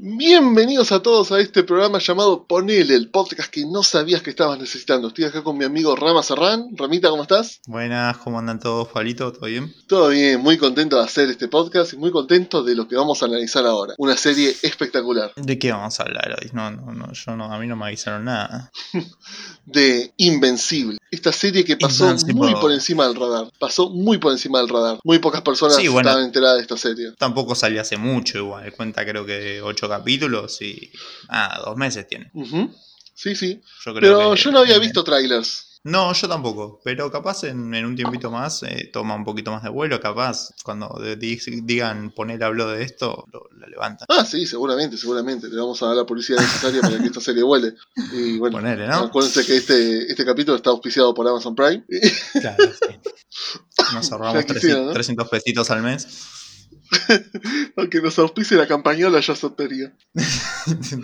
Bienvenidos a todos a este programa llamado Ponele, el podcast que no sabías que estabas necesitando. Estoy acá con mi amigo Rama Serrán. Ramita, ¿cómo estás? Buenas, ¿cómo andan todos, Pablito? ¿Todo bien? Todo bien, muy contento de hacer este podcast y muy contento de lo que vamos a analizar ahora. Una serie espectacular. ¿De qué vamos a hablar hoy? No, no, no, yo no, a mí no me avisaron nada. de Invencible. Esta serie que pasó Invencible. muy por encima del radar. Pasó muy por encima del radar. Muy pocas personas Sí, bueno. estaban enteradas de esta serie. Tampoco salió hace mucho igual, cuenta creo que de ocho capítulos y... Ah, dos meses tiene. Sí, sí. Yo creo Pero que- yo no había visto trailers. No, yo tampoco, pero capaz en, en un tiempito más eh, toma un poquito más de vuelo, capaz cuando de- di- digan poner hablo de esto, lo, lo levantan. Ah, sí, seguramente, seguramente. Le vamos a dar la publicidad necesaria para que esta serie vuele. Y bueno, Ponele, ¿no? acuérdense que este, este capítulo está auspiciado por Amazon Prime. Claro, sí. Nos ahorramos Ya quisiera, 300, ¿no? 300 pesitos al mes. Aunque nos auspicie la campañola ya soltería.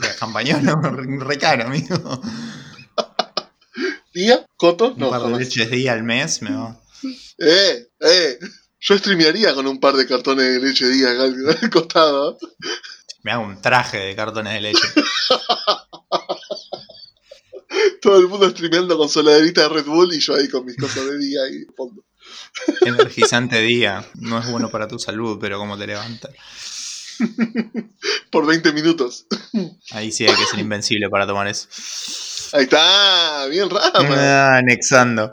La campañola, re, re caro, amigo. ¿Día? ¿Coto? Un No, par de jamás. leches día al mes me va. ¡Eh! ¡Eh! Yo streamearía con un par de cartones de leche día al, costado. Me hago un traje de cartones de leche. Todo el mundo streameando con soladerita de Red Bull y yo ahí con mis cosas de día ahí de fondo. Energizante día. No es bueno para tu salud, pero como te levanta. Por 20 minutos. Ahí sí hay que ser invencible para tomar eso. Ahí está, bien rama. Ah, anexando.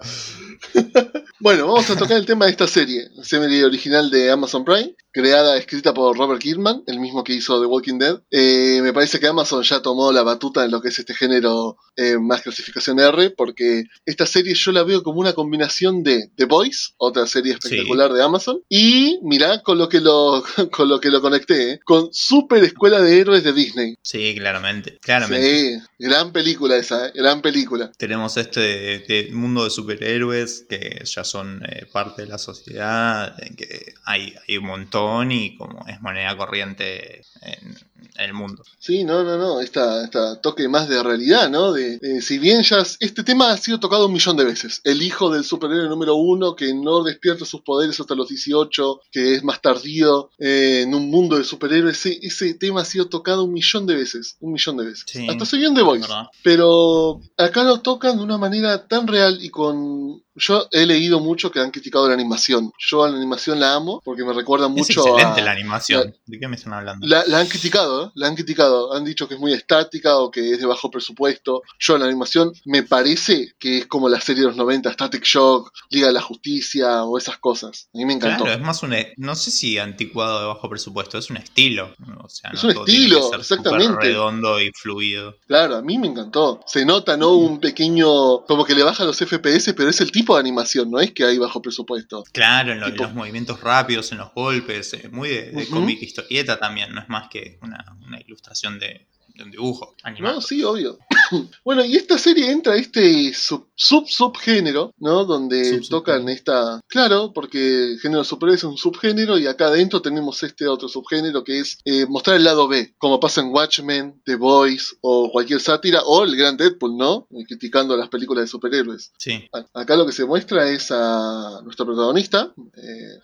Bueno, vamos a tocar el tema de esta serie, serie original de Amazon Prime, creada, escrita por Robert Kirkman, el mismo que hizo The Walking Dead. Eh, me parece que Amazon ya tomó la batuta en lo que es este género eh, más clasificación R, porque esta serie yo la veo como una combinación de The Boys, otra serie espectacular de Amazon, y mirá con lo que lo, con lo que lo conecté, eh, con Super Escuela de Héroes de Disney. Sí, claramente. Claramente. Sí, gran película esa, eh, gran película. Tenemos este de mundo de superhéroes que ya son parte de la sociedad, que hay, hay un montón y como es moneda corriente en, en el mundo. Sí, no, no, no, esta, esta toque más de realidad, ¿no? De, si bien ya este tema ha sido tocado un millón de veces, el hijo del superhéroe número uno que no despierta sus poderes hasta los 18, que es más tardío eh, en un mundo de superhéroes, ese, ese tema ha sido tocado un millón de veces, un millón de veces. Sí, hasta en The Voice. Pero acá lo tocan de una manera tan real y con... Yo he leído mucho que han criticado la animación. Yo a la animación la amo porque me recuerda Es mucho excelente a... la animación. ¿De qué me están hablando? La, la han criticado, ¿eh? la han criticado. Han dicho que es muy estática o que es de bajo presupuesto. Yo la animación me parece que es como la serie de los 90, Static Shock, Liga de la Justicia o esas cosas. A mí me encantó. Claro, es más un. e- No sé si anticuado de bajo presupuesto, es un estilo. O sea, Es no un todo tiene estilo, que ser súper exactamente. redondo y fluido. Claro, a mí me encantó. Se nota, ¿no? Un pequeño... Como que le baja los FPS, pero es el tipo de animación, no es que hay bajo presupuesto. Claro, en, lo- en los movimientos rápidos, en los golpes, eh, muy de, de Ujú. cómic historieta también, no es más que una, una ilustración de, de un dibujo animado. No, sí, obvio. bueno, y esta serie entra a este sub, sub subgénero, ¿no? Donde Sub- tocan esta. Claro, porque el género superior es un subgénero y acá adentro tenemos este otro subgénero que es eh, mostrar el lado B, como pasa en Watchmen, The Boys o cualquier sátira, o el gran Deadpool, ¿no? Eh, Criticando las películas de superhéroes. Sí, Acá lo que se muestra es a nuestro protagonista, eh,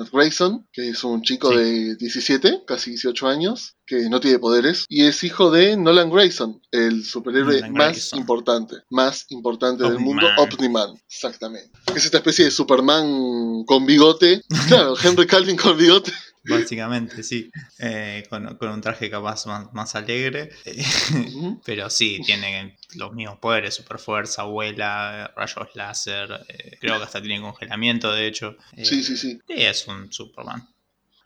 Matt Grayson, que es un chico Sí. de 17, casi 18 años, que no tiene poderes, y es hijo de Nolan Grayson, el superhéroe Nolan más Grayson. importante, más importante del mundo, Omni-Man, exactamente. Es esta especie de Superman con bigote, claro, Henry Calvin con bigote, básicamente sí. Eh, con, con un traje capaz más, más alegre. eh, pero sí, tiene los mismos poderes, super fuerza, vuela, rayos láser. eh, creo que hasta tiene congelamiento, de hecho. Eh, sí, sí, sí. sí, es un Superman.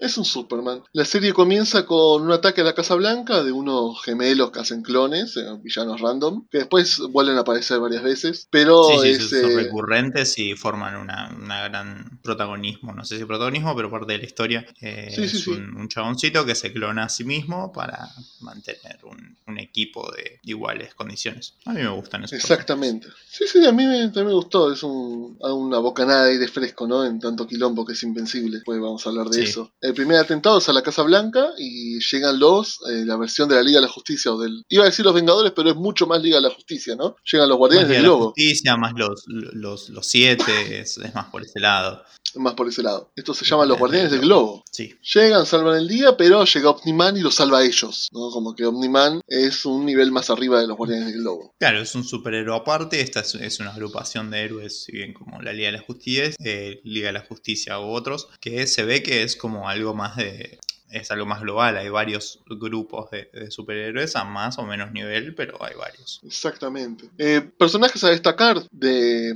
Es un Superman. La serie comienza con un ataque a la Casa Blanca de unos gemelos que hacen clones, eh, villanos random, que después vuelven a aparecer varias veces, pero Sí, sí, es, son eh, recurrentes y forman una, una gran protagonismo. No sé si protagonismo, pero parte de la historia. Eh, Sí, es. Un, un chaboncito que se clona a sí mismo para mantener un, un equipo de iguales condiciones. A mí me gustan esos. Exactamente. Sí, sí, a mí me, también me gustó. Es un, a una bocanada de aire fresco, ¿no? En tanto quilombo que es invencible. Pues vamos a hablar de eso. El primer atentado es a la Casa Blanca y llegan los, eh, la versión de la Liga de la Justicia o del... Iba a decir los Vengadores, pero es mucho más Liga de la Justicia, ¿no? Llegan los Guardianes Liga del de la Globo. justicia, más los, los, los siete, es, es más por ese lado. Más por ese lado. Esto se llama Los Guardianes del Globo. Sí. Llegan, salvan el día, pero llega Omniman y los salva a ellos. ¿no? Como que Omniman es un nivel más arriba de los Guardianes del Globo. Claro, es un superhéroe aparte. Esta es, es una agrupación de héroes, si bien como la Liga de la Justicia, eh, Liga de la Justicia u otros, que se ve que es como algo más de es algo más global, hay varios grupos de, superhéroes a más o menos nivel, pero hay varios. Exactamente. Eh, personajes a destacar de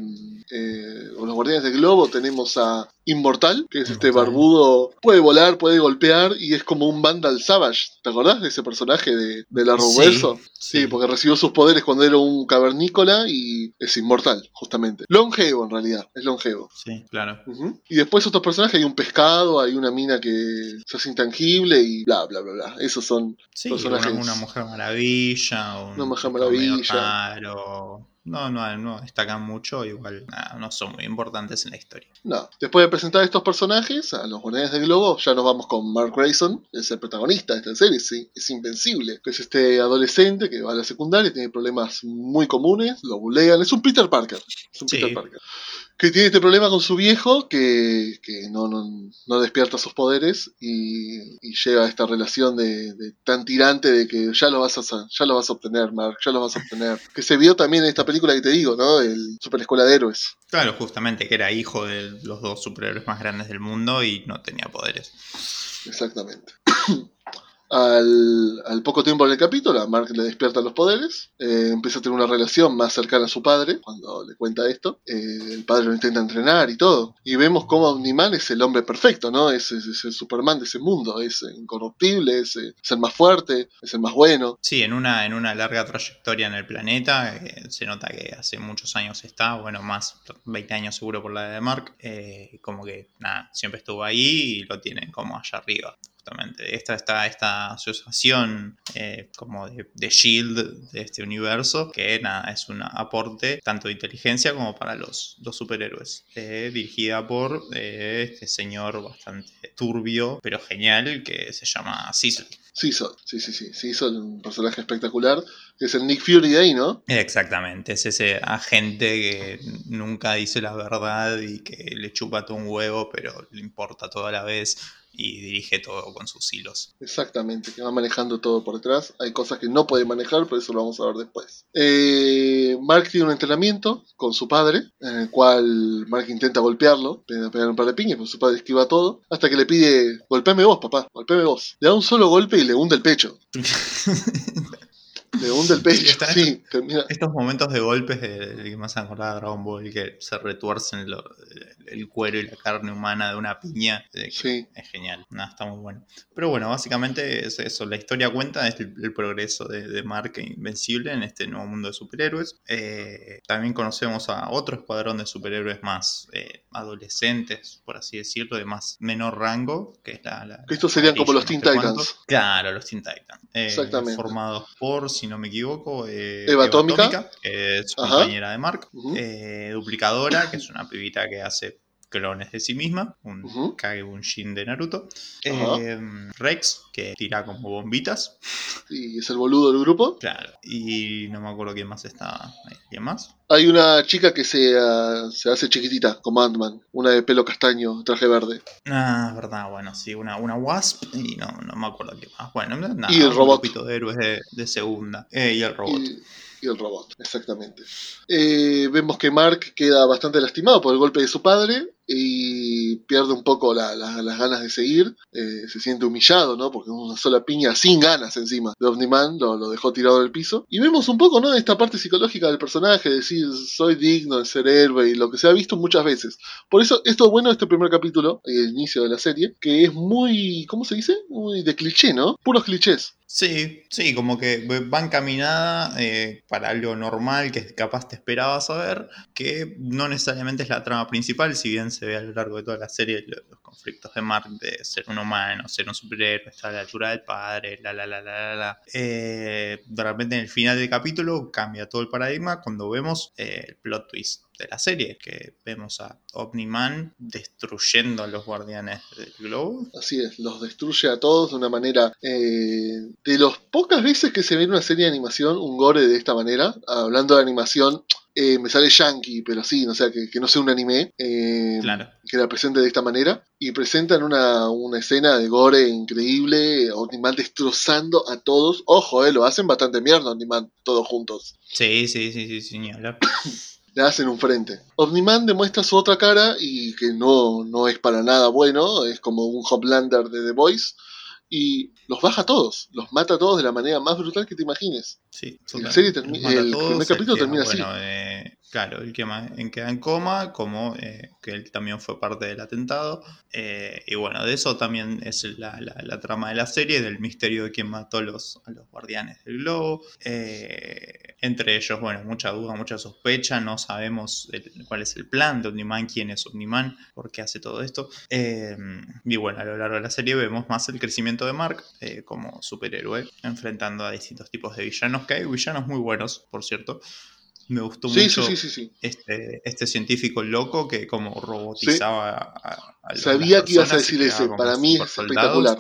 eh, los Guardianes del Globo tenemos a Inmortal, que es este barbudo, puede volar, puede golpear y es como un Vandal Savage. ¿Te acordás de ese personaje de, del Arrowverso? Sí, porque recibió sus poderes cuando era un cavernícola y es inmortal, justamente. Longevo, en realidad, es longevo. Sí, claro. Y después otros personajes, hay un pescado, hay una mina que se hace intangible y bla, bla, bla, bla. Esos son Sí, una, personajes. una mujer maravilla, un Una Mujer Maravilla. raro. No, no, no destacan mucho, igual nada, no son muy importantes en la historia. No. Después de presentar estos personajes, a los Guardianes del Globo, ya nos vamos con Mark Grayson, es el protagonista de esta serie, sí, es invencible. Que es este adolescente que va a la secundaria, tiene problemas muy comunes, lo bulean, es un Peter Parker. Es un Sí. Peter Parker. Que tiene este problema con su viejo, que, que no, no, no despierta sus poderes y, y llega a esta relación de, de tan tirante de que ya lo, vas a, ya lo vas a obtener, Mark, ya lo vas a obtener. Que se vio también en esta película que te digo, ¿no? El Super Escuela de Héroes. Claro, justamente que era hijo de los dos superhéroes más grandes del mundo y no tenía poderes. Exactamente. Al, poco tiempo del capítulo, a Mark le despiertan los poderes, eh, empieza a tener una relación más cercana a su padre, cuando le cuenta esto, eh, el padre lo intenta entrenar y todo, y vemos cómo Omniman es el hombre perfecto, ¿no? Es, el Superman de ese mundo, es incorruptible, es, el más fuerte, es el más bueno, Sí, en una, en una larga trayectoria en el planeta, eh, se nota que hace muchos años está, bueno, más 20 años seguro por la de Mark, como que nada, siempre estuvo ahí y lo tienen como allá arriba. Justamente. Esta, esta, esta asociación eh, como de, de Shield de este universo, que nada, es un aporte tanto de inteligencia como para los, los superhéroes. eh, dirigida por eh, este señor bastante turbio, pero genial, que se llama Cecil. Cecil, sí, sí, sí, Cecil, un personaje espectacular, que es el Nick Fury de ahí, ¿no? Exactamente, es ese agente que nunca dice la verdad y que le chupa todo un huevo, pero le importa todo a la vez y dirige todo con sus hilos. Exactamente, que va manejando todo por detrás. Hay cosas que no puede manejar, pero eso lo vamos a ver después. Eh, Mark tiene un entrenamiento con su padre, en el cual Mark intenta golpearlo, pe- pegar un par de piñas, pero su padre esquiva todo, hasta que le pide, golpeame vos, papá, golpeame vos. Le da un solo golpe y le hunde el pecho. Le hunde el pecho, está- sí, termina- Estos momentos de golpes de, de que me hacen acordar a Dragon Ball, que se retuercen lo- el cuero y la carne humana de una piña, Sí. es genial, Nada, está muy bueno. Pero bueno, básicamente es eso, la historia cuenta es el, el progreso de, de Mark Invencible en este nuevo mundo de superhéroes. Eh, también conocemos a otro escuadrón de superhéroes más eh, adolescentes, por así decirlo, de más menor rango, que es la... la- Que estos serían como los Teen. Titans. Claro, los Teen Titans. Eh, Exactamente. Formados por, si no me equivoco, eh, Eva Atómica. que es compañera de Mark. Eh, Duplicadora, que es una pibita que hace clones de sí misma. Un Ujú. Kage-Bunshin de Naruto. Eh, Rex, que tira como bombitas. y es el boludo del grupo. Claro. Y no me acuerdo quién más ahí. ¿Quién más? Hay una chica que se, ah, se hace chiquitita, como Ant-Man, una de pelo castaño, traje verde. Ah, verdad, bueno, sí, una, una Wasp y no, no me acuerdo quién más. Bueno, nada, Y el un robot. grupito de héroes de, de segunda. Eh, y el robot. Y, y el robot, exactamente. Eh, vemos que Mark queda bastante lastimado por el golpe de su padre y pierde un poco la- la- las ganas de seguir. Eh, se siente humillado, ¿no? Porque una sola piña sin ganas encima de Omniman lo, dejó tirado del piso. Y vemos un poco, ¿no? Esta parte psicológica del personaje, decir, soy digno de ser héroe y lo que se ha visto muchas veces. Por eso, esto es bueno de este primer capítulo, el inicio de la serie, que es muy, ¿cómo se dice? Muy de cliché, ¿no? Puros clichés. Sí, sí, como que va encaminada eh, para algo normal que capaz te esperabas saber, que no necesariamente es la trama principal, si bien se ve a lo largo de toda la serie lo- los conflictos de Mark de ser un humano, ser un superhéroe, estar a la altura del padre, la la la la la la. Eh, de repente en el final del capítulo cambia todo el paradigma cuando vemos eh, el plot twist de la serie, que vemos a Omniman destruyendo a los guardianes del globo. Así es, los destruye a todos de una manera. eh, de las pocas veces que se ve en una serie de animación un gore de esta manera, hablando de animación eh, me sale yankee, pero sí, o sea, que, que no sea un anime, eh, Claro. que la presente de esta manera, y presentan una, una escena de gore increíble, Omniman destrozando a todos, ojo, eh, lo hacen bastante mierda Omniman, todos juntos. Sí, sí, sí, sí, sí, le hacen un frente. Omniman demuestra su otra cara y que no, no es para nada bueno, es como un Hoplander de The Voice. Y los baja a todos, los mata a todos de la manera más brutal que te imagines. Sí, la serie el primer capítulo termina así. Claro, el que en queda en coma, como eh, que él también fue parte del atentado. eh, y bueno, de eso también es la, la- trama de la serie, del misterio de quién mató los, a los guardianes del globo. Eh, entre ellos, bueno, mucha duda, mucha sospecha, no sabemos cuál es el plan de Omniman, quién es Omniman, por qué hace todo esto. Y bueno, a lo largo de la serie vemos más el crecimiento de Mark como superhéroe, enfrentando a distintos tipos de villanos, que hay villanos muy buenos, por cierto. Me gustó Sí, mucho sí, sí. Este, este científico loco que como robotizaba a, Sabía que ibas a decir ese, para mí es espectacular.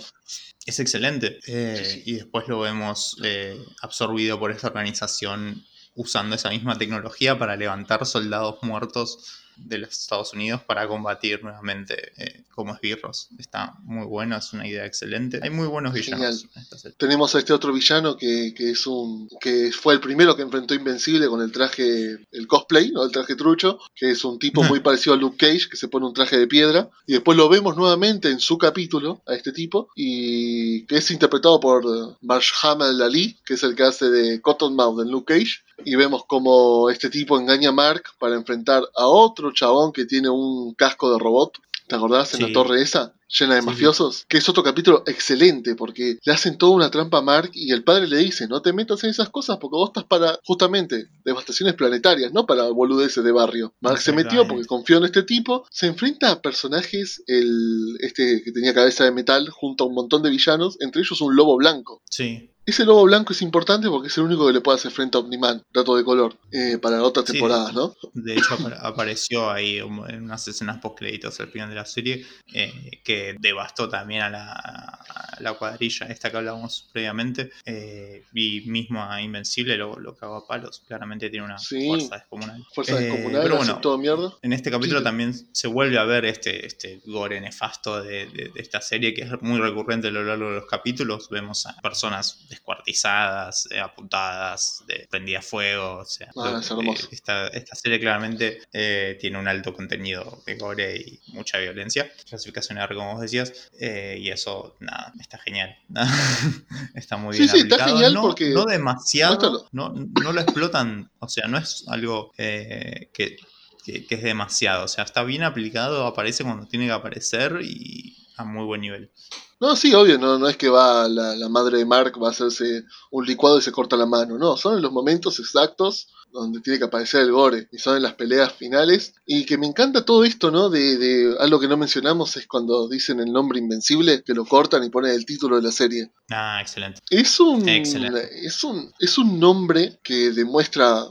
Es excelente. Eh. Y después lo vemos eh, absorbido por esta organización usando esa misma tecnología para levantar soldados muertos de los Estados Unidos para combatir nuevamente eh, como esbirros. Está muy bueno, es una idea excelente. Hay muy buenos villanos Genial. Tenemos a este otro villano que, que es un. que fue el primero que enfrentó Invencible con el traje. el cosplay, ¿no? El traje trucho, que es un tipo muy parecido a Luke Cage, que se pone un traje de piedra. Y después lo vemos nuevamente en su capítulo, a este tipo, y que es interpretado por Marshall Ali, que es el que hace de Cottonmouth en Luke Cage. Y vemos como este tipo engaña a Mark para enfrentar a otro chabón que tiene un casco de robot. ¿Te acordás? En Sí. la torre esa, llena de Sí, mafiosos. Que es otro capítulo excelente, porque le hacen toda una trampa a Mark y el padre le dice, no te metas en esas cosas porque vos estás para, justamente, devastaciones planetarias, no para boludeces de barrio. Mark se metió porque confió en este tipo, se enfrenta a personajes, el este que tenía cabeza de metal, junto a un montón de villanos, entre ellos un lobo blanco. Sí, Ese lobo blanco es importante porque es el único que le puede hacer frente a Omniman, dato de color, eh, para otras Sí. temporadas, ¿no? De hecho, apar- apareció ahí en unas escenas post créditos al final de la serie eh, que devastó también a la, a la cuadrilla esta que hablábamos previamente. eh, y mismo a Invencible lo, lo cagó a palos. Claramente tiene una Sí. fuerza descomunal. Fuerza Eh, descomunal, pero bueno, todo mierda. en este capítulo Sí. también se vuelve a ver este, este gore nefasto de, de- de esta serie que es muy recurrente a lo largo de los capítulos. Vemos a personas descuartizadas, eh, apuntadas, de, prendidas a fuego. O sea, Ah, lo- es hermoso. eh, esta, esta serie claramente eh, tiene un alto contenido de gore y mucha violencia. Clasificación R, como vos decías. eh, y eso, nada, está genial. está muy bien sí, aplicado. genial no, porque- no demasiado. No, no lo explotan. O sea, no es algo eh, que que, que es demasiado. O sea, está bien aplicado, aparece cuando tiene que aparecer y a muy buen nivel. No, sí, obvio, no, no es que va la, la madre de Mark va a hacerse un licuado y se corta la mano, no, son en los momentos exactos donde tiene que aparecer el gore, y son en las peleas finales, y que me encanta todo esto, ¿no? De, de algo que no mencionamos es cuando dicen el nombre invencible, que lo cortan y ponen el título de la serie. Ah, excelente. Es un, Excelente. es un, es un nombre que demuestra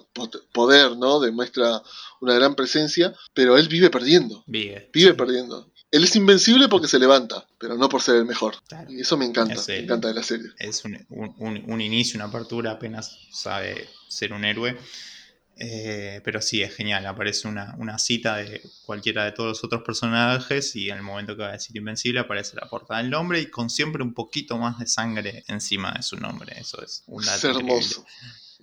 poder, ¿no? Demuestra una gran presencia, pero él vive perdiendo, Vive. vive Sí, perdiendo. Él es invencible porque se levanta, pero no por ser el mejor. claro. Y eso me encanta, Es me encanta de la serie. Es un, un- un- inicio, una apertura, apenas sabe ser un héroe. Eh, pero sí, es genial. Aparece una, una cita de cualquiera de todos los otros personajes y en el momento que va a decir Invencible aparece la portada del nombre y con siempre un poquito más de sangre encima de su nombre. Eso es un Es dato increíble. hermoso.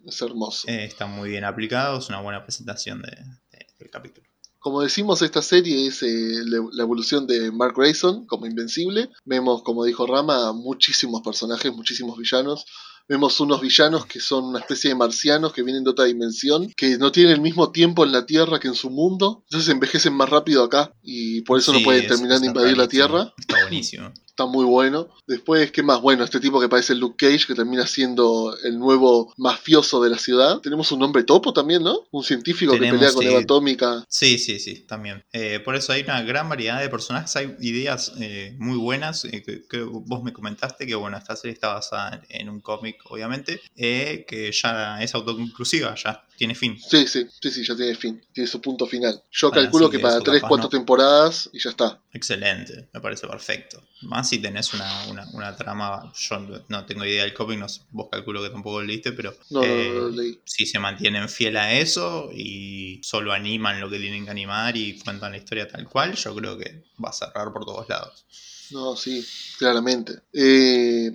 Es hermoso. Eh, está muy bien aplicado, es una buena presentación de- de- del capítulo. Como decimos, esta serie es eh, la evolución de Mark Grayson como Invencible. Vemos, como dijo Rama, muchísimos personajes, muchísimos villanos. Vemos unos villanos que son una especie de marcianos que vienen de otra dimensión, que no tienen el mismo tiempo en la Tierra que en su mundo. Entonces envejecen más rápido acá y por eso no pueden eso terminar de invadir la. Tierra. Está buenísimo. Está muy bueno. Después, ¿qué más? Bueno, este tipo que parece Luke Cage, que termina siendo el nuevo mafioso de la ciudad. Tenemos un hombre topo también, ¿no? Un científico que pelea con sí. Eva Atómica. Sí, sí, sí, también. Eh, por eso hay una gran variedad de personajes, hay ideas eh, muy buenas, eh, que, que vos me comentaste que bueno, esta serie está basada en, en un cómic, obviamente, eh, que ya es autoconclusiva, ya tiene fin. Sí, sí, sí, sí, ya tiene fin. Tiene su punto final. Yo Bueno, calculo que que para eso 3, capaz 4 no. temporadas y ya está. excelente, me parece perfecto. Más si tenés una, una, trama, yo no tengo idea del cómic, no, vos calculo que tampoco lo leíste, pero eh, si se mantienen fiel a eso y solo animan lo que tienen que animar y cuentan la historia tal cual, yo creo que va a cerrar por todos lados. No, sí, claramente. Eh,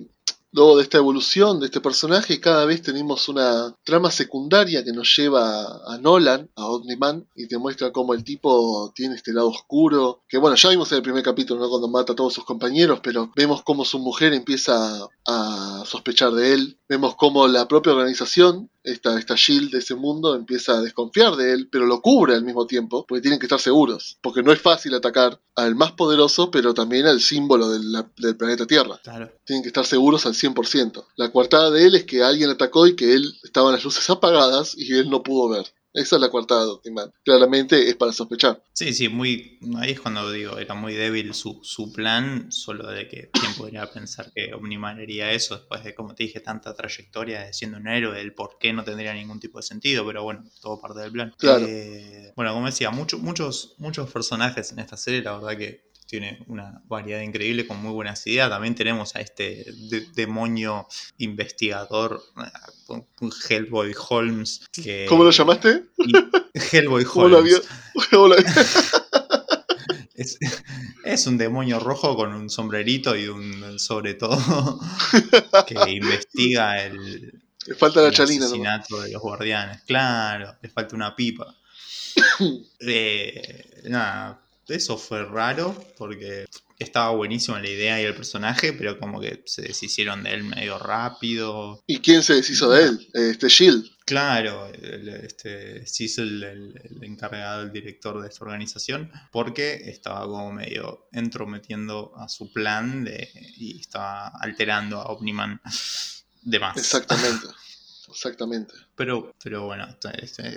Luego de esta evolución de este personaje, cada vez tenemos una trama secundaria que nos lleva a Nolan, a Omni-Man, y te muestra cómo el tipo tiene este lado oscuro. Que bueno, ya vimos en el primer capítulo, ¿no? Cuando mata a todos sus compañeros, pero vemos cómo su mujer empieza a sospechar de él. Vemos cómo la propia organización esta, esta Shield de ese mundo empieza a desconfiar de él, pero lo cubre al mismo tiempo, porque tienen que estar seguros. Porque no es fácil atacar al más poderoso, pero también al símbolo del, planeta Tierra. Tienen que estar seguros al 100%. La coartada de él es que alguien atacó y que él estaban las luces apagadas y él no pudo ver. Esa es la coartada de Optimal. Claramente es para sospechar. Sí, sí, muy, ahí es cuando digo, era muy débil su, su plan, solo de que quién podría pensar que Omniman haría eso después de, como te dije, tanta trayectoria de siendo un héroe, el por qué no tendría ningún tipo de sentido, pero bueno, todo parte del plan. Claro. Eh, bueno, como decía, muchos muchos, muchos personajes en esta serie, la verdad que tiene una variedad increíble con muy buenas ideas. También tenemos a este demonio investigador, Hellboy Holmes. ¿Cómo lo llamaste? Hellboy Holmes. es, un demonio rojo con un sombrerito y un sobre todo que investiga el, falta la asesinato de los guardianes. Claro, le falta una pipa. Eh, nada, eso fue raro porque estaba buenísima la idea y el personaje, pero como que se deshicieron de él medio rápido. ¿Y quién se deshizo de él? Este Shield. Claro, este Cecil, el, el, encargado, el director de esta organización, porque estaba como medio entrometiendo a su plan de, y estaba alterando a Omniman de más. Exactamente. Exactamente. Pero, pero bueno,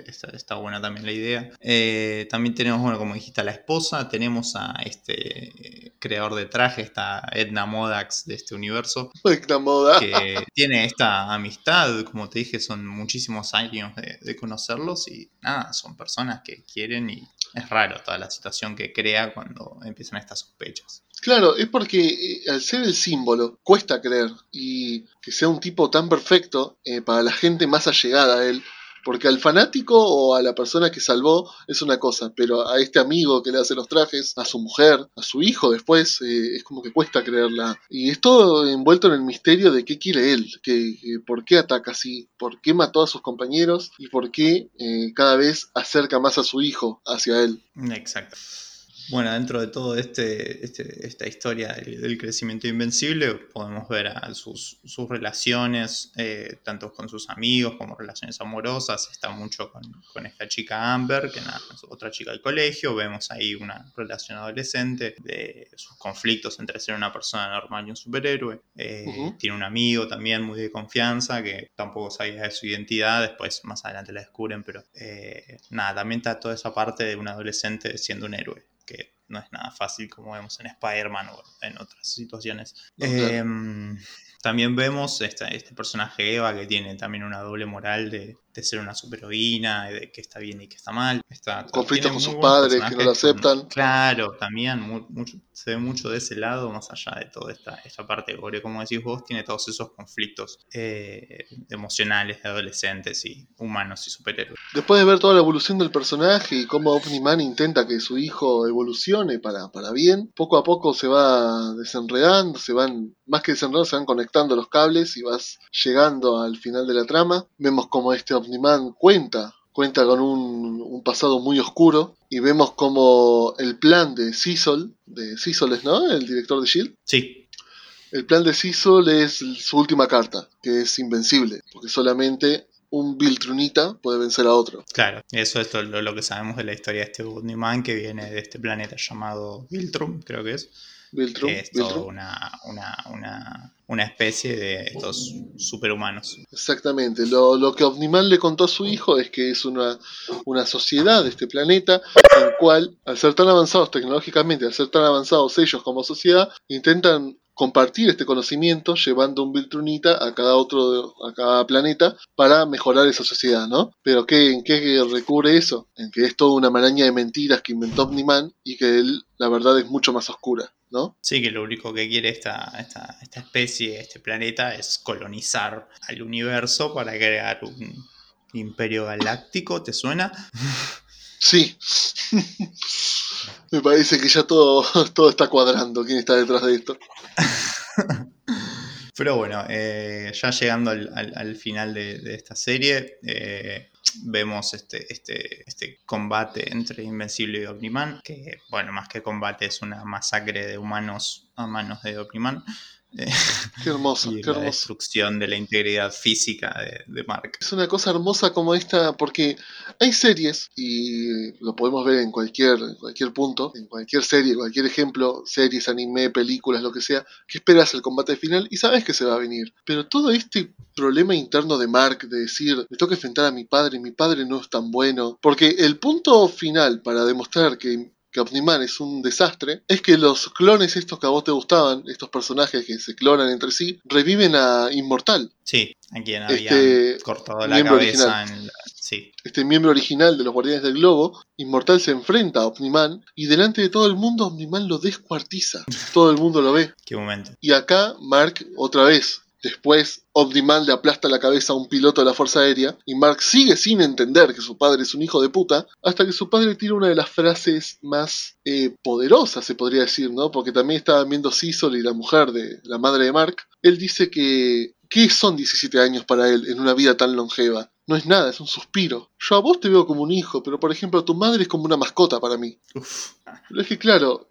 está, buena también la idea. Eh, también tenemos, bueno, como dijiste, a la esposa. Tenemos a este creador de traje, esta Edna Modax de este universo. Edna Modax. Que tiene esta amistad, como te dije, son muchísimos años de, de conocerlos y nada, son personas que quieren y es raro toda la situación que crea cuando empiezan estas sospechas. Claro, es porque eh, al ser el símbolo cuesta creer y que sea un tipo tan perfecto eh, para la gente más allegada a él, porque al fanático o a la persona que salvó es una cosa, pero a este amigo que le hace los trajes, a su mujer, a su hijo después, eh, es como que cuesta creerla. Y es todo envuelto en el misterio de qué quiere él, que, por qué ataca así, por qué mató a sus compañeros y por qué cada vez acerca más a su hijo hacia él. Exacto. Bueno, dentro de todo este, este esta historia del, crecimiento invencible, podemos ver a sus, sus relaciones, eh, tanto con sus amigos como relaciones amorosas. Está mucho con, con esta chica Amber, que nada, es otra chica del colegio. Vemos ahí una relación adolescente de sus conflictos entre ser una persona normal y un superhéroe. Eh, tiene un amigo también muy de confianza que tampoco sabía de su identidad. Después, más adelante la descubren, pero eh, nada, también está toda esa parte de un adolescente siendo un héroe que no es nada fácil como vemos en Spider-Man o en otras situaciones. Em, también vemos este, este personaje Eva que tiene también una doble moral de, de ser una superheroína, de que está bien y que está mal. Está, Conflictos con sus padres que no lo aceptan. claro, también mucho, se ve mucho de ese lado, más allá de toda esta, esta parte gore. Como decís vos, tiene todos esos conflictos eh, emocionales de adolescentes y humanos y superhéroes. Después de ver toda la evolución del personaje y cómo Omni-Man intenta que su hijo evolucione para, para bien, poco a poco se va desenredando, se van, más que desenredando, se van conectando los cables y vas llegando al final de la trama. Vemos como este Omniman cuenta, cuenta con un, pasado muy oscuro y vemos como el plan de Cecil, de Cecil es, ¿no? El director de Shield. Sí. El plan de Cecil es su última carta, que es invencible, porque solamente un Viltrunita puede vencer a otro. Claro, eso es lo, que sabemos de la historia de este Omniman que viene de este planeta llamado Viltrum, creo que es. Viltrum, que es todo una, una especie de estos superhumanos. Exactamente. Lo, lo, que Omniman le contó a su hijo es que es una, una sociedad de este planeta en cual, al ser tan avanzados tecnológicamente, al ser tan avanzados ellos como sociedad, intentan compartir este conocimiento llevando un Viltrunita a cada otro, a cada planeta para mejorar esa sociedad, ¿no? Pero ¿qué, ¿en qué recurre eso? En que es toda una maraña de mentiras que inventó Omniman y que él, la verdad es mucho más oscura. ¿No? Sí, que lo único que quiere esta, esta, esta especie, este planeta, es colonizar al universo para crear un imperio galáctico, ¿te suena? Sí. Me parece que ya todo, todo está cuadrando. ¿Quién está detrás de esto? Pero bueno, eh, ya llegando al, final de, esta serie, eh, vemos este, este, este combate entre Invencible y Omniman, que bueno, más que combate es una masacre de humanos a manos de Omniman. Qué hermoso, y qué la destrucción de la integridad física de, Mark. Es una cosa hermosa como esta, porque hay series, y lo podemos ver en cualquier, cualquier punto, en cualquier serie, cualquier ejemplo, series, anime, películas, lo que sea, que esperas el combate final y sabes que se va a venir. Pero todo este problema interno de Mark, de decir, me toca enfrentar a mi padre, mi padre no es tan bueno, porque el punto final para demostrar que que Omniman es un desastre, es que los clones estos que a vos te gustaban, estos personajes que se clonan entre sí, reviven a Inmortal. Sí, a quien había este cortado la cabeza en sí. Este miembro original de los Guardianes del Globo, Inmortal se enfrenta a Omniman y delante de todo el mundo Omniman lo descuartiza. Todo el mundo lo ve. Qué momento. Y acá Mark otra vez Después, Omniman le aplasta la cabeza a un piloto de la Fuerza Aérea y Mark sigue sin entender que su padre es un hijo de puta, hasta que su padre tira una de las frases más eh, poderosas, se podría decir, ¿no? Porque también estaba viendo Cecil y la mujer de la madre de Mark. Él dice que ¿Qué son 17 años para él en una vida tan longeva? No es nada, es un suspiro. Yo a vos te veo como un hijo, pero por ejemplo tu madre es como una mascota para mí. Pero es que claro,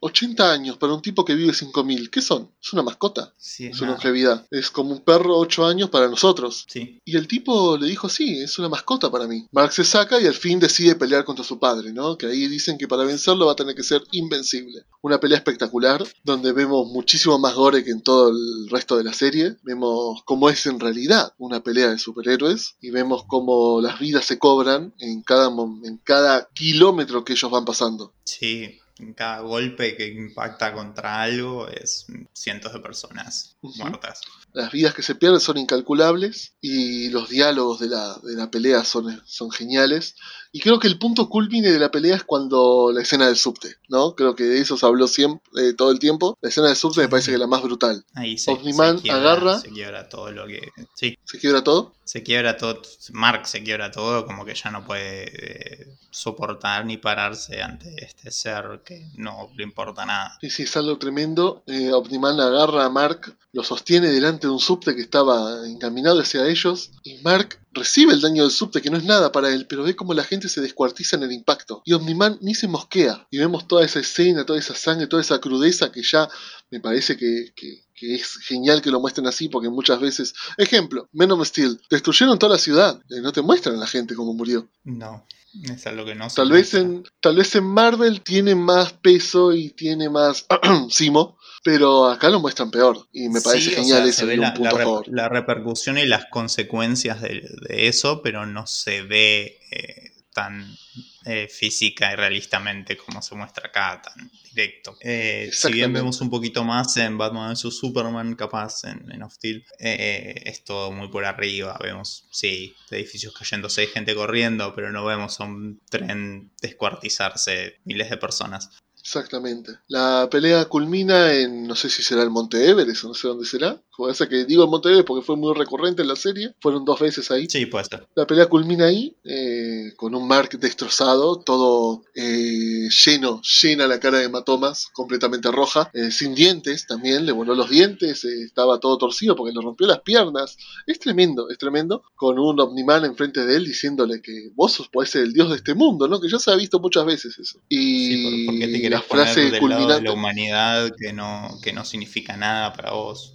80 años para un tipo que vive 5000, ¿qué son? ¿Es una mascota? Sí, es una longevidad. Es como un perro 8 años para nosotros. Sí. Y el tipo le dijo, sí, es una mascota para mí. Mark se saca y al fin decide pelear contra su padre, ¿no? Que ahí dicen que para vencerlo va a tener que ser invencible. Una pelea espectacular, donde vemos muchísimo más gore que en todo el resto de la serie. Vemos cómo es en realidad una pelea de superhéroes y vemos cómo las vidas se cobran en cada, en cada kilómetro que ellos van pasando. Sí, en cada golpe que impacta contra algo es cientos de personas muertas. Las vidas que se pierden son incalculables y los diálogos de la, de la pelea son, son geniales. Y creo que el punto culmine de la pelea es cuando la escena del subte, ¿no? Creo que de eso se habló siempre, eh, todo el tiempo. La escena del subte me parece que es la más brutal. Ahí se, se agarra. Se quiebra todo lo que. Sí. ¿Se quiebra todo? Se quiebra todo. Mark se quiebra todo, como que ya no puede eh, soportar ni pararse ante este ser que no le importa nada. Sí, sí, es algo tremendo. Eh, agarra a Mark, lo sostiene delante de un subte que estaba encaminado hacia ellos, y Mark recibe el daño del subte, que no es nada para él, pero ve como la gente se descuartiza en el impacto. Y Omniman ni se mosquea. Y vemos toda esa escena, toda esa sangre, toda esa crudeza que ya me parece que, es genial que lo muestren así, porque muchas veces. Ejemplo, Men of Steel. Destruyeron toda la ciudad. y no te muestran a la gente cómo murió. No. Es algo que no tal vez en Tal vez en Marvel tiene más peso y tiene más simo, pero acá lo muestran peor. Y me parece genial eso. un punto la, la, repercusión y las consecuencias de, eso, pero no se ve eh, tan eh, física y realistamente como se muestra acá, tan directo. Eh, si bien vemos un poquito más en Batman vs Superman, capaz en, en of Steel, es todo muy por arriba. Vemos, sí, edificios cayéndose, gente corriendo, pero no vemos a un tren descuartizarse miles de personas. Exactamente. La pelea culmina en, no sé si será el Monte Everest o no sé dónde será. Puede que digo el Monte Everest porque fue muy recurrente en la serie. Fueron dos veces ahí. Sí, puede ser. La pelea culmina ahí, eh, con un Mark destrozado, todo eh, lleno, llena la cara de hematomas, completamente roja, eh, sin dientes también, le voló los dientes, estaba todo torcido porque le rompió las piernas. Es tremendo, es tremendo. Con un Omniman enfrente de él diciéndole que vos podés ser el dios de este mundo, ¿no? Que ya se ha visto muchas veces eso. Y te la frase culminante. de la humanidad que no, que no significa nada para vos.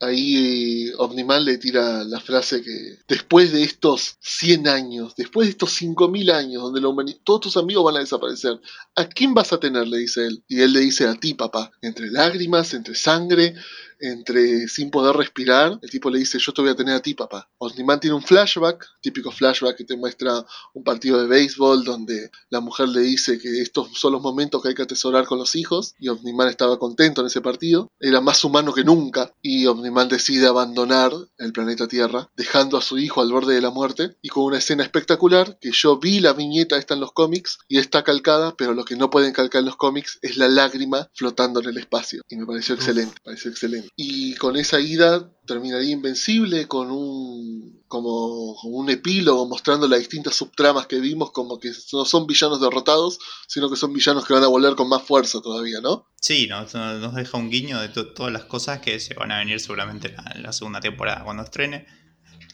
Ahí Omniman le tira la frase que después de estos 100 años, después de estos 5000 años, donde la humanidad, todos tus amigos van a desaparecer, ¿a quién vas a tener? Le dice él. Y él le dice a ti, papá, entre lágrimas, entre sangre, entre sin poder respirar, el tipo le dice, yo te voy a tener a ti, papá. Omniman tiene un flashback, típico flashback que te muestra un partido de béisbol donde la mujer le dice que estos son los momentos que hay que atesorar con los hijos y Omniman estaba contento en ese partido, era más humano que nunca y Omniman decide abandonar el planeta Tierra, dejando a su hijo al borde de la muerte y con una escena espectacular que yo vi la viñeta esta en los cómics y está calcada, pero lo que no pueden calcar en los cómics es la lágrima flotando en el espacio y me pareció excelente, pareció excelente. Y con esa ida terminaría Invencible con un como, un epílogo mostrando las distintas subtramas que vimos como que no son villanos derrotados, sino que son villanos que van a volver con más fuerza todavía, ¿no? Sí, nos, nos deja un guiño de todas las cosas que se van a venir seguramente en la segunda temporada cuando estrene.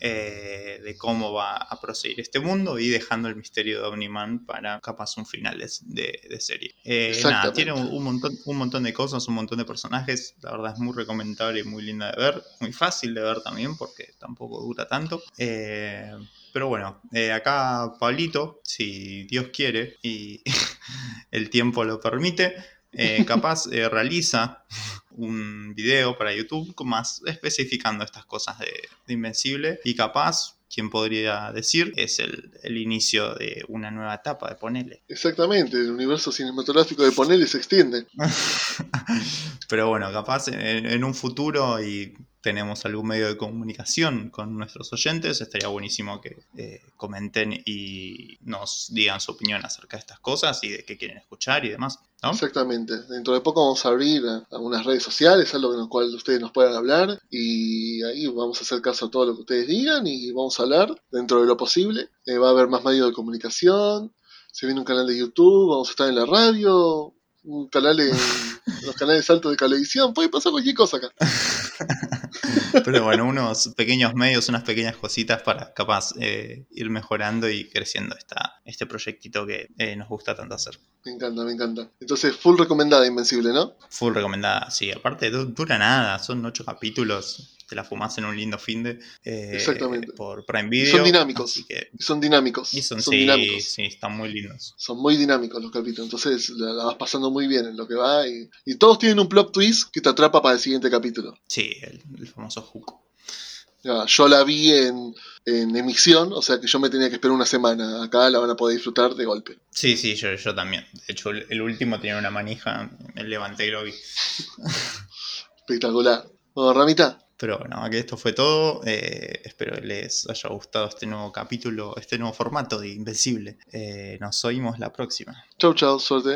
Eh, de cómo va a proseguir este mundo y dejando el misterio de Omniman para capaz un final de, de, serie. Eh, nada, tiene un, montón, un montón de cosas, un montón de personajes, la verdad es muy recomendable y muy linda de ver, muy fácil de ver también porque tampoco dura tanto. Eh, pero bueno, acá Pablito, si Dios quiere y el tiempo lo permite, capaz realiza un video para YouTube más especificando estas cosas de, Invencible y capaz quien podría decir es el, inicio de una nueva etapa de Ponele. Exactamente, el universo cinematográfico de Ponele se extiende. Pero bueno, capaz en, un futuro y tenemos algún medio de comunicación con nuestros oyentes, estaría buenísimo que eh, comenten y nos digan su opinión acerca de estas cosas y de qué quieren escuchar y demás. Exactamente. Dentro de poco vamos a abrir algunas redes sociales, algo en lo cual ustedes nos puedan hablar y ahí vamos a hacer caso a todo lo que ustedes digan y vamos a hablar dentro de lo posible. Eh, va a haber más medios de comunicación, se viene un canal de YouTube, vamos a estar en la radio, un canal en los canales altos de Cablevisión, puede pasar cualquier cosa acá. Pero bueno, unos pequeños medios, unas pequeñas cositas para capaz eh, ir mejorando y creciendo esta, este proyectito que eh, nos gusta tanto hacer. Me encanta, me encanta. Entonces, full recomendada Invencible, ¿no? Full recomendada, sí. Aparte, dura nada, son ocho capítulos te la fumas en un lindo fin de eh, Exactamente. por Prime Video. son dinámicos. son dinámicos. son, sí, dinámicos. sí, están muy lindos. Son muy dinámicos los capítulos. Entonces la, vas pasando muy bien en lo que va. Y, todos tienen un plot twist que te atrapa para el siguiente capítulo. Sí, el, famoso hook. yo la vi en, emisión, o sea que yo me tenía que esperar una semana. Acá la van a poder disfrutar de golpe. Sí, sí, yo, yo también. De hecho, el, último tenía una manija, me levanté y lo vi. Espectacular. Bueno, Ramita, pero bueno, aquí esto fue todo. Eh, espero les haya gustado este nuevo capítulo, este nuevo formato de Invencible. Eh, nos oímos la próxima. Chau, chau, suerte.